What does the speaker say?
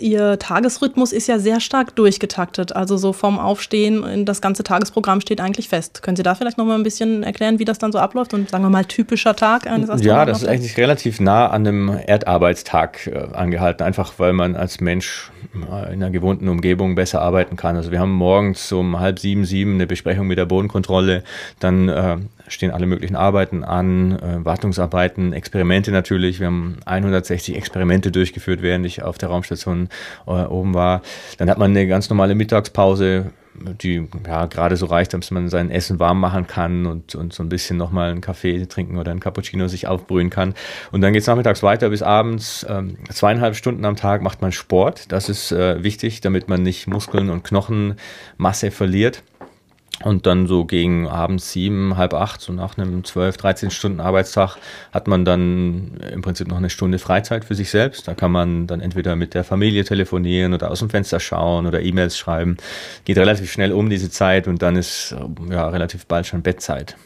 Ihr Tagesrhythmus ist ja sehr stark durchgetaktet. Also so vom Aufstehen, das ganze Tagesprogramm steht eigentlich fest. Können Sie da vielleicht noch mal ein bisschen erklären, wie das dann so abläuft und sagen wir mal typischer Tag eines Astronauten? Ja, das ist eigentlich relativ nah an einem Erdarbeitstag äh, angehalten, einfach weil man als Mensch in einer gewohnten Umgebung besser arbeiten kann. Also wir haben morgens um halb sieben, sieben eine Besprechung mit der Bodenkontrolle, dann äh, stehen alle möglichen Arbeiten an, äh, Wartungsarbeiten, Experimente natürlich. Wir haben 160 Experimente durchgeführt, während ich auf der Raumstation äh, oben war. Dann hat man eine ganz normale Mittagspause, die ja gerade so reicht, dass man sein Essen warm machen kann und, und so ein bisschen nochmal einen Kaffee trinken oder einen Cappuccino sich aufbrühen kann. Und dann geht es nachmittags weiter bis abends. Ähm, zweieinhalb Stunden am Tag macht man Sport. Das ist äh, wichtig, damit man nicht Muskeln und Knochenmasse verliert. Und dann so gegen abends sieben, halb acht, so nach einem zwölf, dreizehn Stunden Arbeitstag, hat man dann im Prinzip noch eine Stunde Freizeit für sich selbst. Da kann man dann entweder mit der Familie telefonieren oder aus dem Fenster schauen oder E-Mails schreiben. Geht relativ schnell um diese Zeit und dann ist ja relativ bald schon Bettzeit.